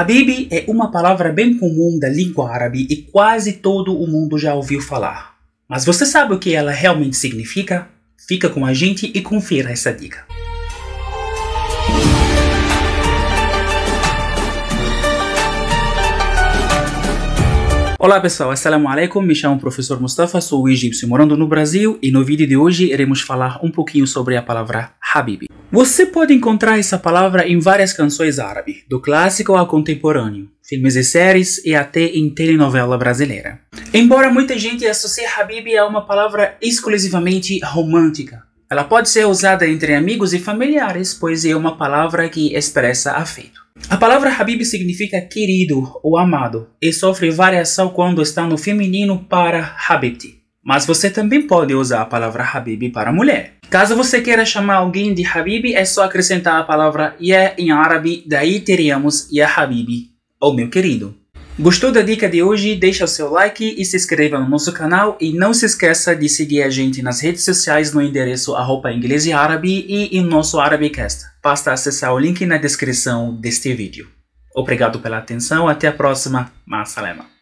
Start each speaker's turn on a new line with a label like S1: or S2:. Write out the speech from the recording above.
S1: Habibi é uma palavra bem comum da língua árabe e quase todo o mundo já ouviu falar. Mas você sabe o que ela realmente significa? Fica com a gente e confira essa dica. Olá pessoal, assalamu alaikum, me chamo professor Mustafa, sou egípcio morando no Brasil e no vídeo de hoje iremos falar um pouquinho sobre a palavra Habibi. Você pode encontrar essa palavra em várias canções árabes, do clássico ao contemporâneo, filmes e séries e até em telenovela brasileira. Embora muita gente associe Habibi a uma palavra exclusivamente romântica, ela pode ser usada entre amigos e familiares, pois é uma palavra que expressa afeto. A palavra Habib significa querido ou amado e sofre variação quando está no feminino para Habibti. Mas você também pode usar a palavra Habib para mulher. Caso você queira chamar alguém de Habib, é só acrescentar a palavra Ya em árabe, daí teríamos Ya Habibi, ou meu querido. Gostou da dica de hoje? Deixa o seu like e se inscreva no nosso canal e não se esqueça de seguir a gente nas redes sociais no endereço arroba inglês e árabe e em nosso Arabicast. Basta acessar o link na descrição deste vídeo. Obrigado pela atenção, até a próxima. Masalema.